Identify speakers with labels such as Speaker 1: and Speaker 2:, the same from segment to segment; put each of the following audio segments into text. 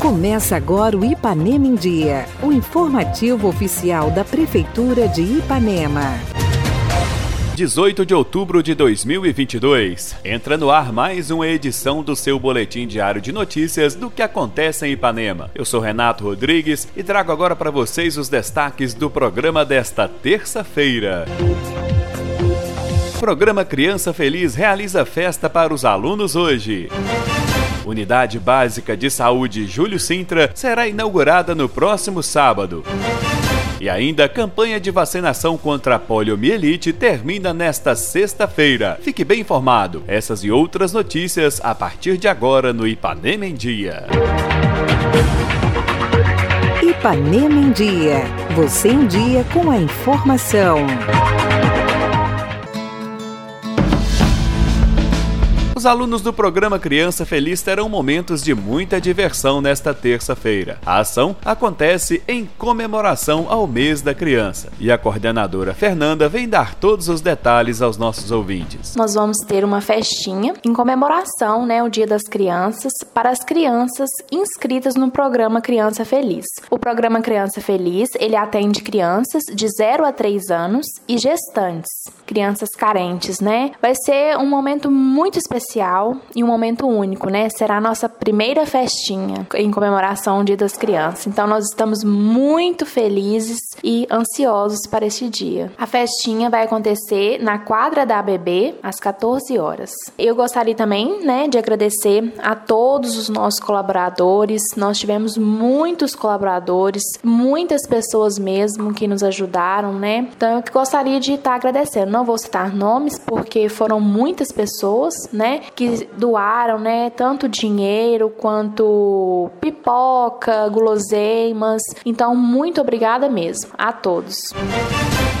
Speaker 1: Começa agora o Ipanema em Dia, o informativo oficial da Prefeitura de Ipanema.
Speaker 2: 18 de outubro de 2022. Entra no ar mais uma edição do seu boletim diário de notícias do que acontece em Ipanema. Eu sou Renato Rodrigues e trago agora para vocês os destaques do programa desta terça-feira. Programa Criança Feliz realiza festa para os alunos hoje. Unidade Básica de Saúde Júlio Sintra será inaugurada no próximo sábado. E ainda campanha de vacinação contra a poliomielite termina nesta sexta-feira. Fique bem informado. Essas e outras notícias a partir de agora no Ipanema em Dia.
Speaker 1: Ipanema em Dia. Você em dia com a informação.
Speaker 2: Os alunos do programa Criança Feliz terão momentos de muita diversão nesta terça-feira. A ação acontece em comemoração ao mês da criança e a coordenadora Fernanda vem dar todos os detalhes aos nossos ouvintes.
Speaker 3: Nós vamos ter uma festinha em comemoração, né, o Dia das Crianças, para as crianças inscritas no programa Criança Feliz. O programa Criança Feliz, ele atende crianças de 0 a 3 anos e gestantes, crianças carentes, né? Vai ser um momento muito especial especial e um momento único, né? Será a nossa primeira festinha em comemoração ao Dia das Crianças. Então nós estamos muito felizes e ansiosos para este dia. A festinha vai acontecer na quadra da ABB às 14 horas. Eu gostaria também, né, de agradecer a todos os nossos colaboradores. Nós tivemos muitos colaboradores, muitas pessoas mesmo que nos ajudaram, né? Então eu gostaria de estar agradecendo. Não vou citar nomes porque foram muitas pessoas, né? Que doaram, né, tanto dinheiro quanto pipoca, guloseimas. Então, muito obrigada mesmo a todos.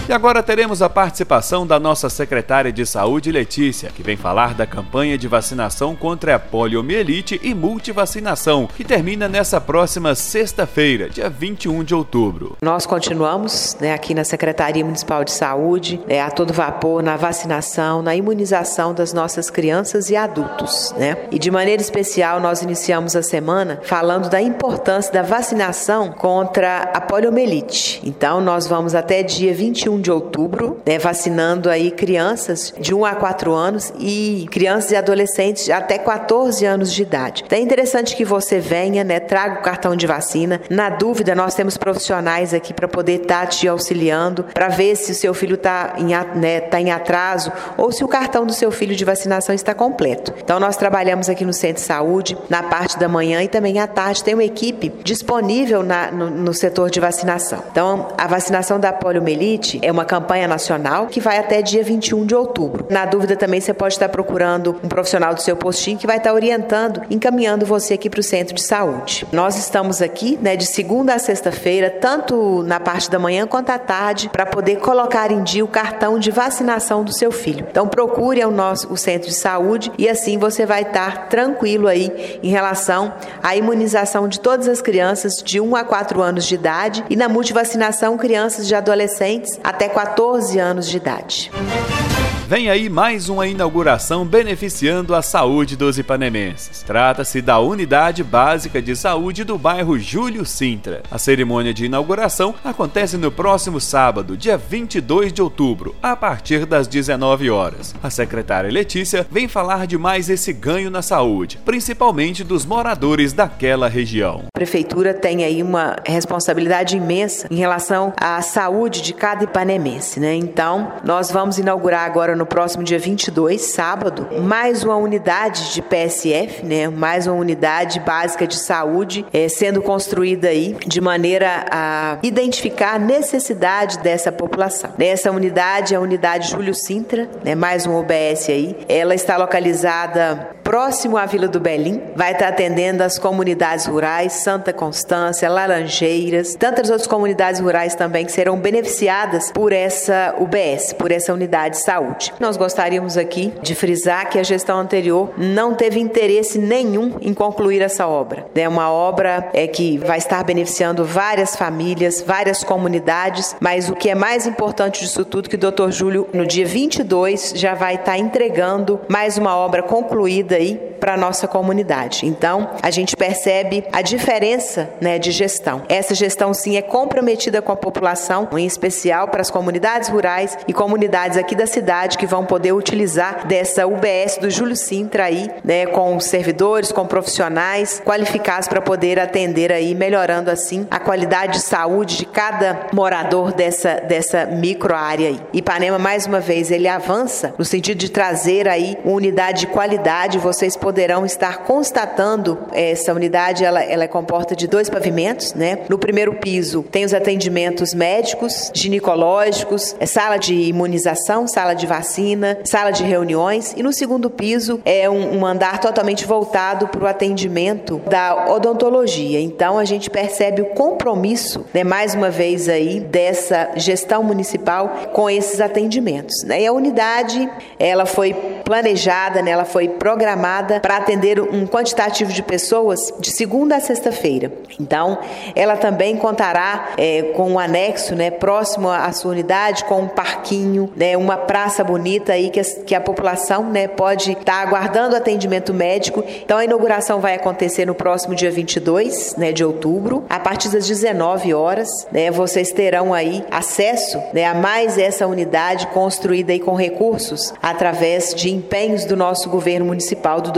Speaker 2: E agora teremos a participação da nossa secretária de Saúde, Letícia, que vem falar da campanha de vacinação contra a poliomielite e multivacinação, que termina nessa próxima sexta-feira, dia 21 de outubro.
Speaker 4: Nós continuamos né, aqui na Secretaria Municipal de Saúde, é, a todo vapor, na vacinação, na imunização das nossas crianças e adultos. Né? E de maneira especial, nós iniciamos a semana falando da importância da vacinação contra a poliomielite. Então, nós vamos até dia 21 de outubro, né, vacinando aí crianças de 1 a 4 anos e crianças e adolescentes até 14 anos de idade. Então é interessante que você venha, né, traga o cartão de vacina. Na dúvida, nós temos profissionais aqui para poder estar tá te auxiliando, para ver se o seu filho está em, né, tá em atraso ou se o cartão do seu filho de vacinação está completo. Então nós trabalhamos aqui no Centro de Saúde, na parte da manhã e também à tarde tem uma equipe disponível na, no, no setor de vacinação. Então a vacinação da poliomielite é uma campanha nacional que vai até dia 21 de outubro. Na dúvida também você pode estar procurando um profissional do seu postinho que vai estar orientando, encaminhando você aqui para o centro de saúde. Nós estamos aqui, né, de segunda a sexta-feira, tanto na parte da manhã quanto à tarde, para poder colocar em dia o cartão de vacinação do seu filho. Então procure o nosso o centro de saúde e assim você vai estar tranquilo aí em relação à imunização de todas as crianças de 1 a 4 anos de idade e na multivacinação crianças de adolescentes até até 14 anos de idade.
Speaker 2: Vem aí mais uma inauguração beneficiando a saúde dos ipanemenses. Trata-se da Unidade Básica de Saúde do bairro Júlio Sintra. A cerimônia de inauguração acontece no próximo sábado, dia 22 de outubro, a partir das 19 horas. A secretária Letícia vem falar de mais esse ganho na saúde, principalmente dos moradores daquela região.
Speaker 4: A prefeitura tem aí uma responsabilidade imensa em relação à saúde de cada ipanemense, né? Então, nós vamos inaugurar agora no próximo dia 22, sábado, mais uma unidade de PSF, né, mais uma unidade básica de saúde é, sendo construída aí de maneira a identificar a necessidade dessa população. Essa unidade é a unidade Júlio Sintra, né, mais um OBS aí. Ela está localizada próximo à Vila do Belim, vai estar atendendo as comunidades rurais, Santa Constância, Laranjeiras, tantas outras comunidades rurais também que serão beneficiadas por essa UBS, por essa unidade de saúde. Nós gostaríamos aqui de frisar que a gestão anterior não teve interesse nenhum em concluir essa obra. É uma obra é que vai estar beneficiando várias famílias, várias comunidades, mas o que é mais importante disso tudo que o Dr. Júlio no dia 22 já vai estar entregando mais uma obra concluída aí para nossa comunidade. Então, a gente percebe a diferença, né, de gestão. Essa gestão sim é comprometida com a população, em especial para as comunidades rurais e comunidades aqui da cidade que vão poder utilizar dessa UBS do Júlio Sintra aí, né, com servidores, com profissionais qualificados para poder atender aí, melhorando assim a qualidade de saúde de cada morador dessa dessa micro área aí. Ipanema mais uma vez ele avança no sentido de trazer aí uma unidade de qualidade. Vocês poderão estar constatando essa unidade, ela, ela é composta de dois pavimentos, né? No primeiro piso tem os atendimentos médicos, ginecológicos, é sala de imunização, sala de vacina, sala de reuniões e no segundo piso é um, um andar totalmente voltado para o atendimento da odontologia. Então a gente percebe o compromisso, né, mais uma vez aí, dessa gestão municipal com esses atendimentos. Né? E a unidade ela foi planejada, né, ela foi programada para atender um quantitativo de pessoas de segunda a sexta-feira. Então ela também contará é, com um anexo né, próximo à sua unidade, com um parquinho, né, uma praça bonita aí que a, que a população né, pode estar tá aguardando atendimento médico. Então a inauguração vai acontecer no próximo dia 22 né, de outubro, a partir das 19 horas. Né, vocês terão aí acesso né, a mais essa unidade construída aí com recursos através de empenhos do nosso governo municipal, do